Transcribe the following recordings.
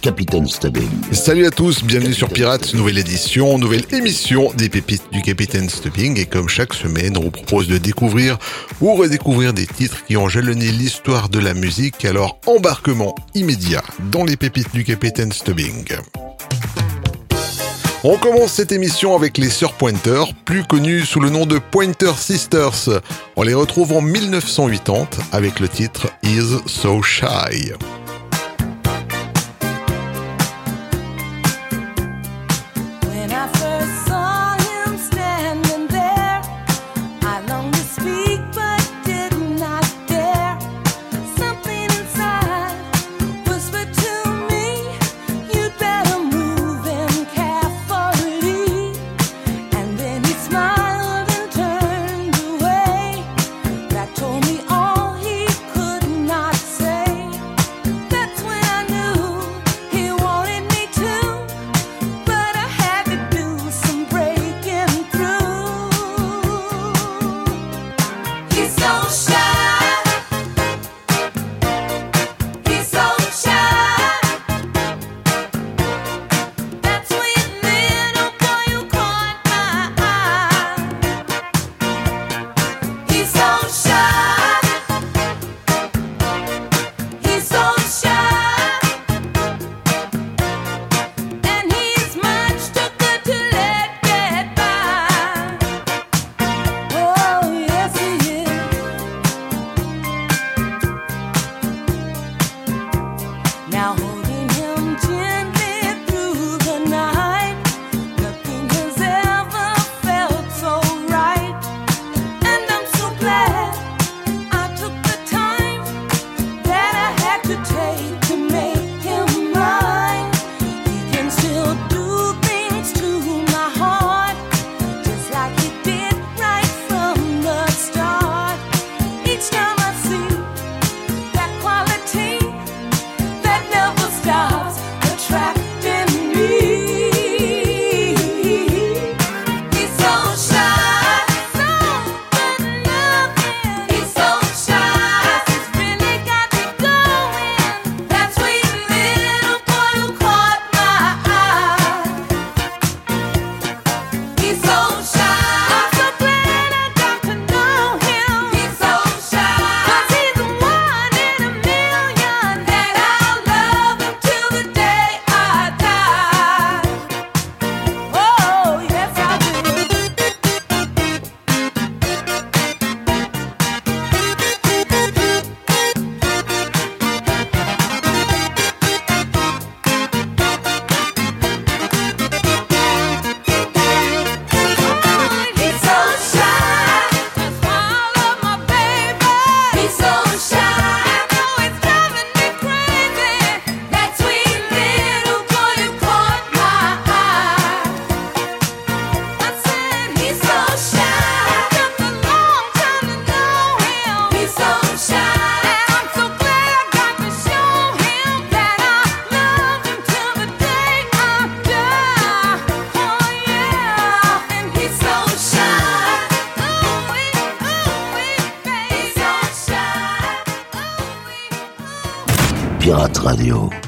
Capitaine Stubbing. Salut à tous, bienvenue sur Pirates, nouvelle édition, nouvelle émission des pépites du Capitaine Stubbing. Et comme chaque semaine, on vous propose de découvrir ou redécouvrir des titres qui ont jalonné l'histoire de la musique. Alors embarquement immédiat dans les pépites du Capitaine Stubbing. On commence cette émission avec les Sœurs Pointer, plus connues sous le nom de Pointer Sisters. On les retrouve en 1980 avec le titre Is So Shy. Radio.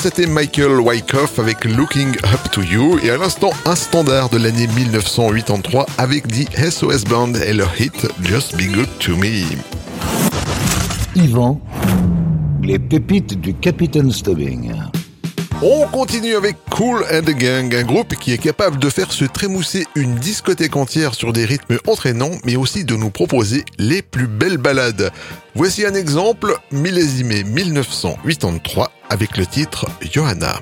c'était Michael Wyckoff avec Looking Up to You et à l'instant un standard de l'année 1983 avec The SOS Band et leur hit Just Be Good to Me. Yvan, les pépites du Capitaine Stubbing. On continue avec Cool and the Gang, un groupe qui est capable de faire se trémousser une discothèque entière sur des rythmes entraînants, mais aussi de nous proposer les plus belles balades. Voici un exemple, millésimé 1983, avec le titre Johanna.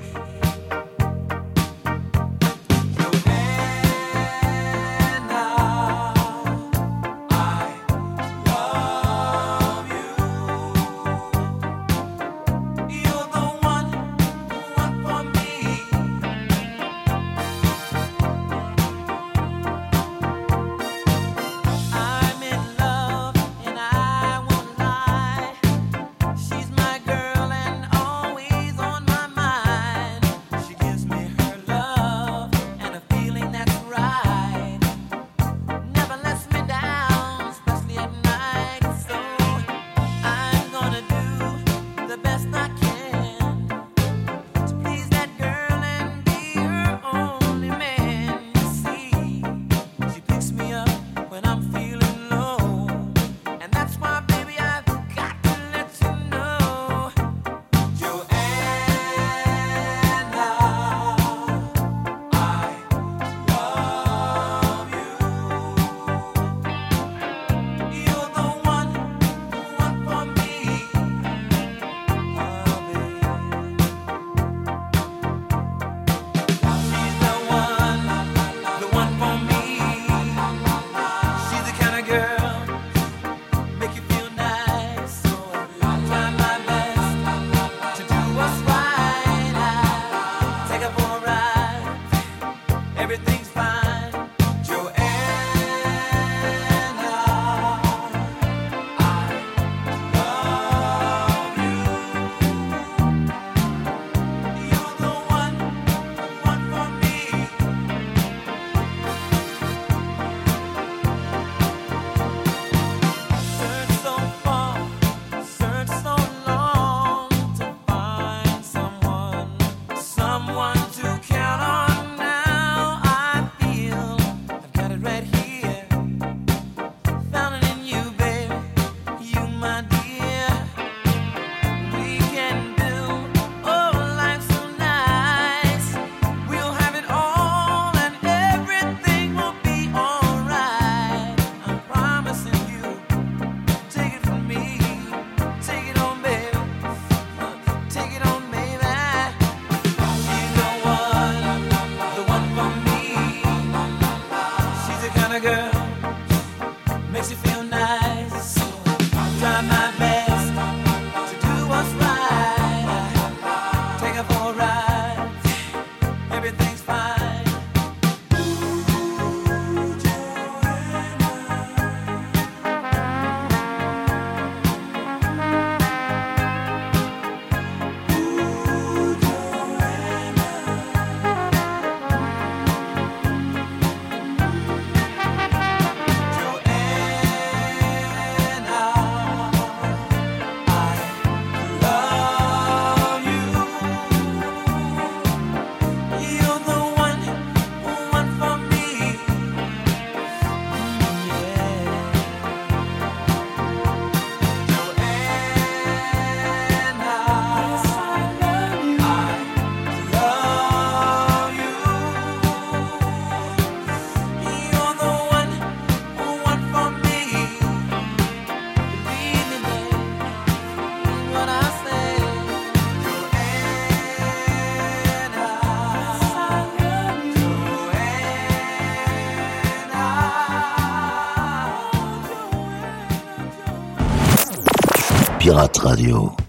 Pirate Radio.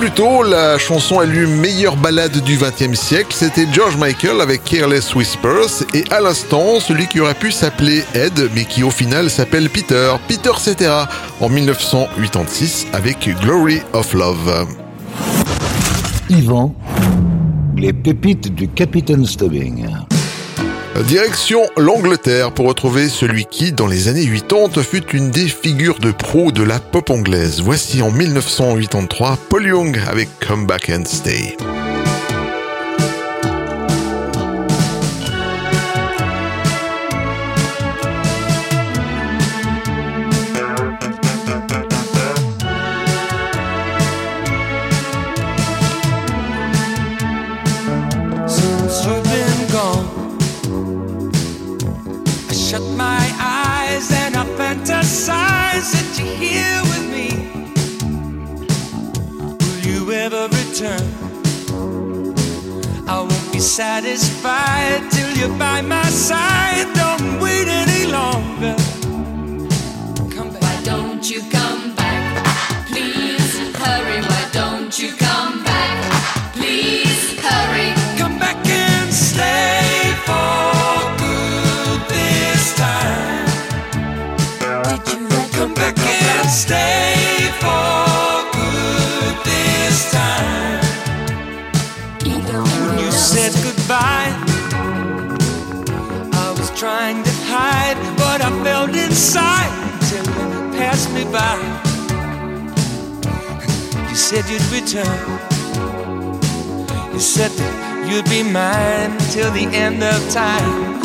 plus tôt, la chanson élue meilleure ballade du XXe siècle, c'était George Michael avec Careless Whispers, et à l'instant, celui qui aurait pu s'appeler Ed, mais qui au final s'appelle Peter, Peter Cetera, en 1986 avec Glory of Love. Yvan, les pépites du Capitaine Stubbing. Direction l'Angleterre pour retrouver celui qui, dans les années 80, fut une des figures de proue de la pop anglaise. Voici en 1983 Paul Young avec Come Back and Stay. end of time.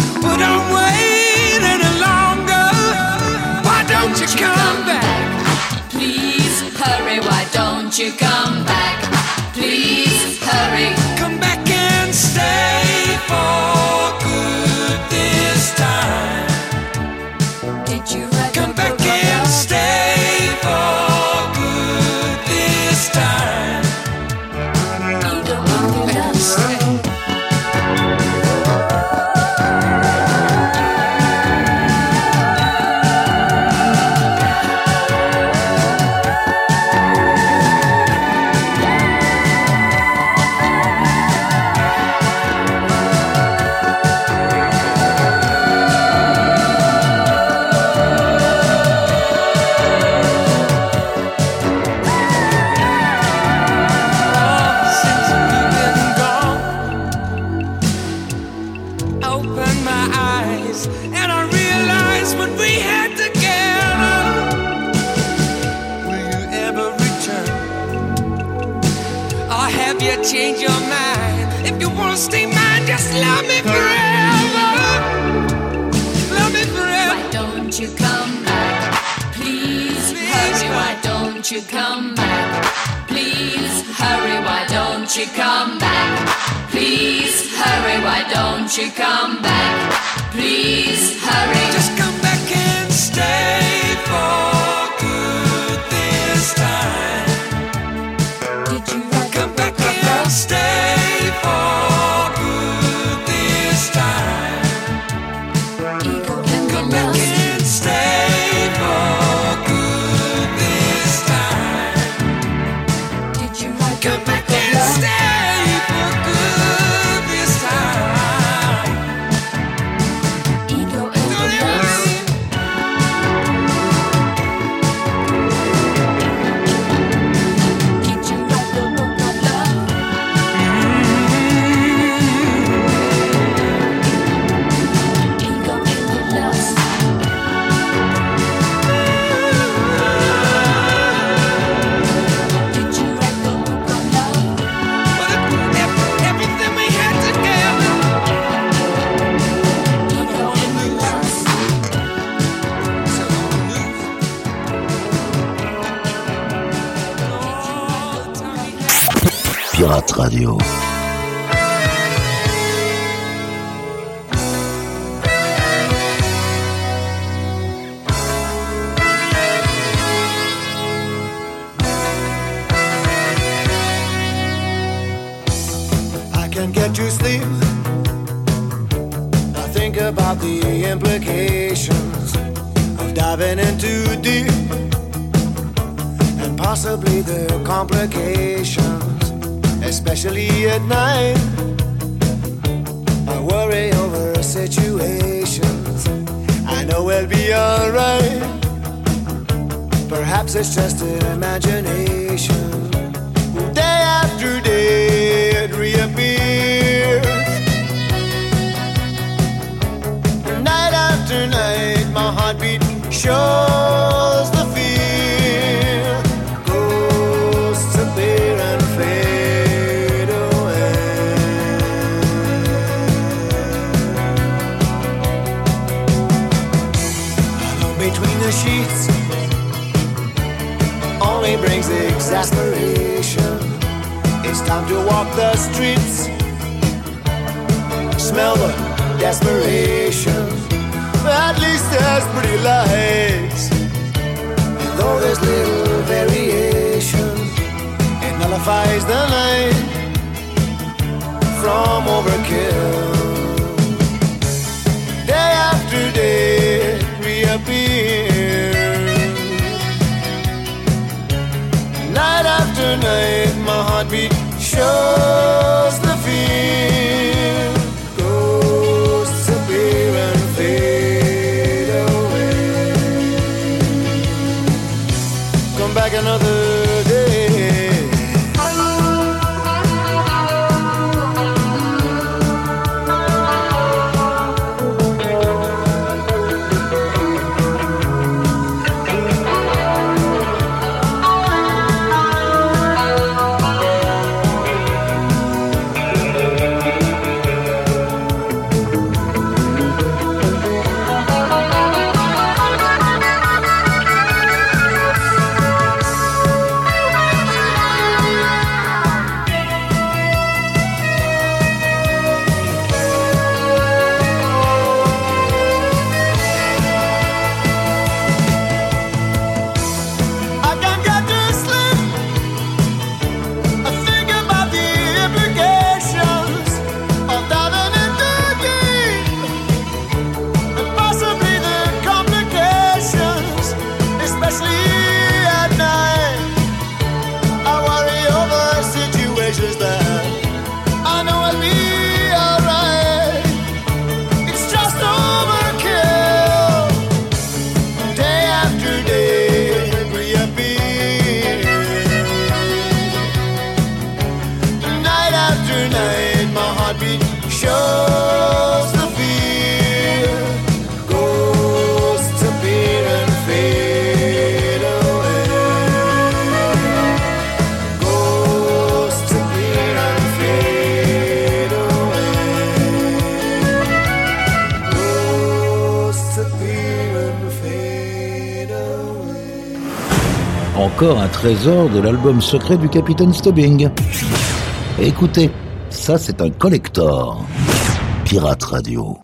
Radio. at night. I worry over situations. I know we'll be alright. Perhaps it's just an imagination. lights. And though there's little variation, it nullifies the line from overkill. Day after day reappear. Night after night, my heartbeat shows. Encore un trésor de l'album secret du capitaine Stubbing. Écoutez ça c'est un collector. Pirate Radio.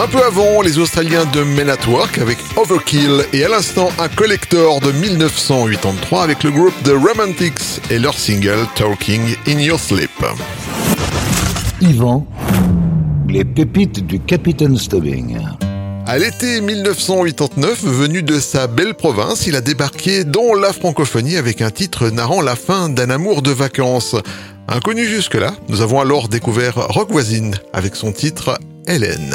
Un peu avant, les Australiens de Men at Work avec Overkill et à l'instant un collector de 1983 avec le groupe The Romantics et leur single Talking in Your Sleep. Yvan, les pépites du Capitaine Stubbing. À l'été 1989, venu de sa belle province, il a débarqué dans la francophonie avec un titre narrant la fin d'un amour de vacances. Inconnu jusque-là, nous avons alors découvert Rock Voisine avec son titre Hélène.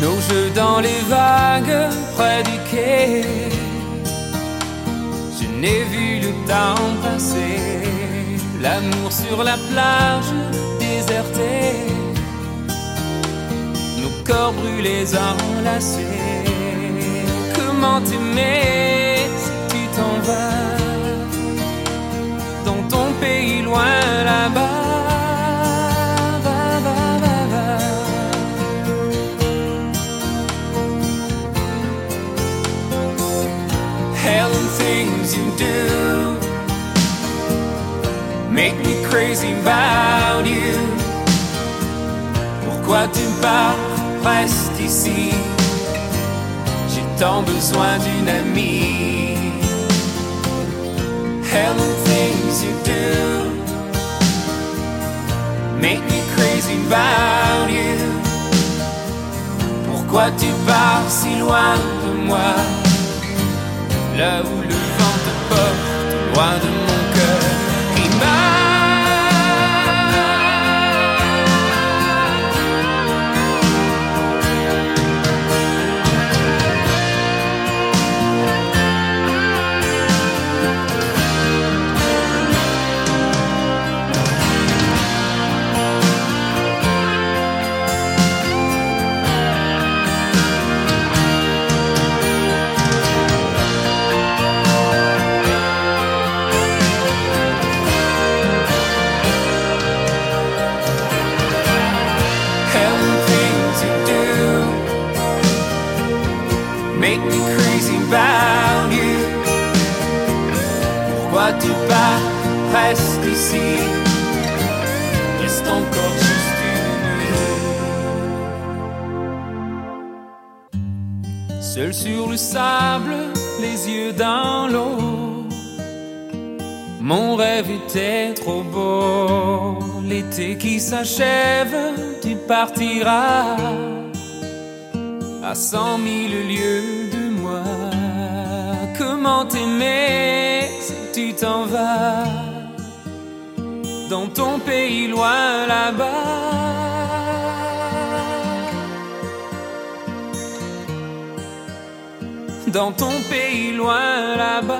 nos jeux dans les vagues près du quai. Je n'ai vu le temps passer, l'amour sur la plage désertée, nos corps brûlés enlacés. Comment t'aimer si tu t'en vas? Dans ton pays loin là-bas? Things you do make me crazy about you. Pourquoi tu pars, reste ici? J'ai tant besoin d'une amie. Things you do make me crazy about you. Pourquoi tu pars si loin de moi? Là où le vent te porte, loin de mon cœur Reste ici. Reste encore juste une nuit. Seul sur le sable, les yeux dans l'eau. Mon rêve était trop beau. L'été qui s'achève, tu partiras à cent mille lieues de moi. Comment t'aimer? T'en vas dans ton pays loin là-bas? Dans ton pays loin là-bas.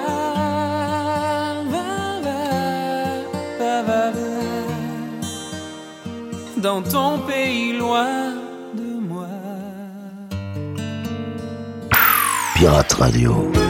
Dans ton pays loin de moi. Pirate Radio.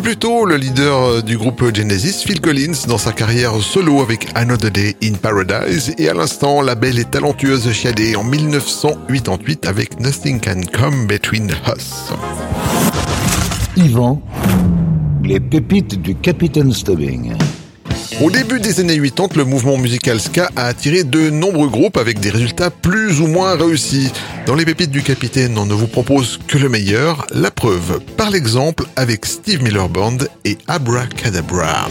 plus tôt, le leader euh, du groupe Genesis, Phil Collins, dans sa carrière solo avec Another Day in Paradise, et à l'instant, la belle et talentueuse Shadé en 1988 avec Nothing Can Come Between Us. Yvan, les pépites du Capitaine Stubbing. Au début des années 80, le mouvement musical ska a attiré de nombreux groupes avec des résultats plus ou moins réussis. Dans les pépites du capitaine, on ne vous propose que le meilleur, la preuve par l'exemple avec Steve Miller Band et Abracadabra.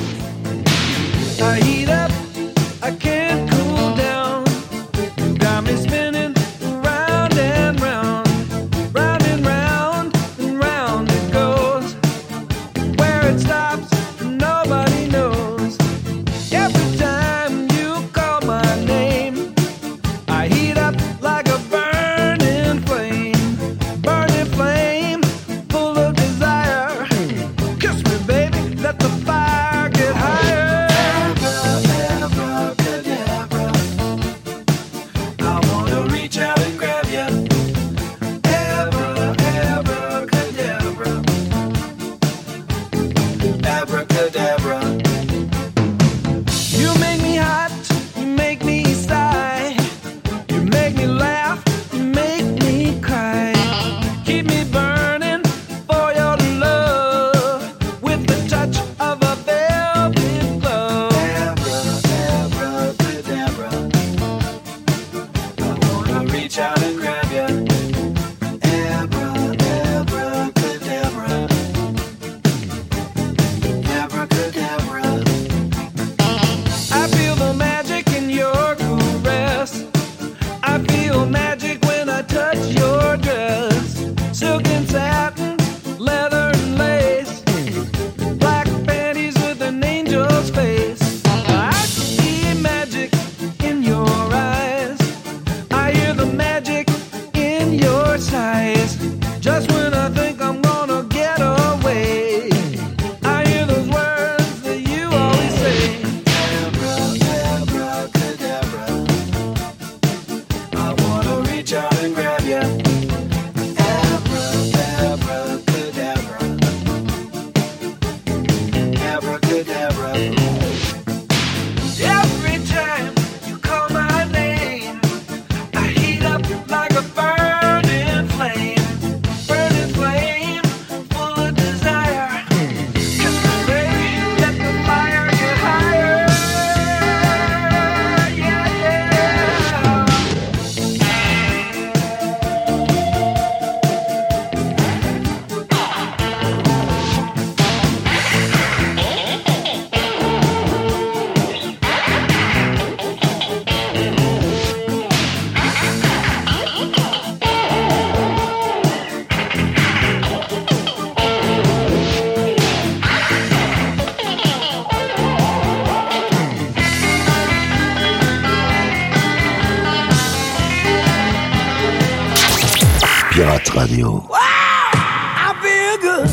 Pirate Radio. I feel good.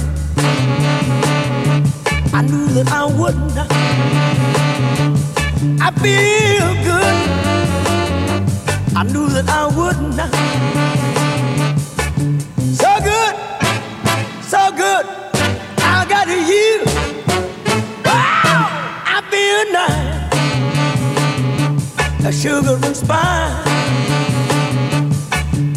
I knew that I wouldn't. I feel good. I knew that I wouldn't. So good, so good. I got you. Wow, I feel nice. A sugar and spice.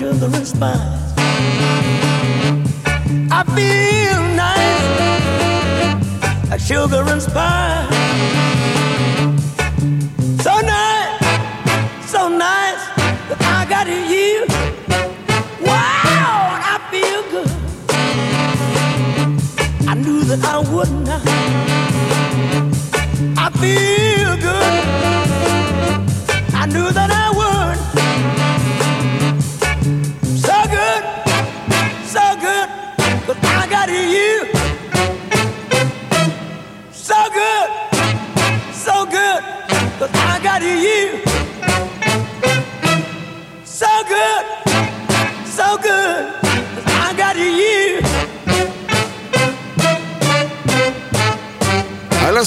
Sugar and spice. I feel nice, like sugar and spice. So nice, so nice that I got you. Wow, I feel good. I knew that I wouldn't. I feel good. I knew that I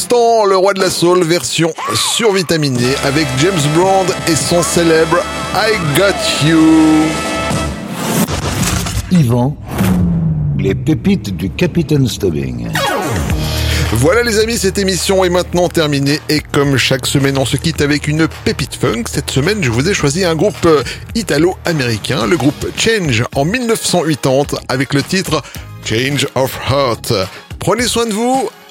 l'instant, le roi de la soul version survitaminée avec James Brown et son célèbre I Got You. Yvan, les pépites du Capitaine Stubbing. Voilà les amis, cette émission est maintenant terminée et comme chaque semaine on se quitte avec une pépite funk, cette semaine je vous ai choisi un groupe euh, italo-américain, le groupe Change en 1980 avec le titre Change of Heart. Prenez soin de vous,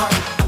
heart.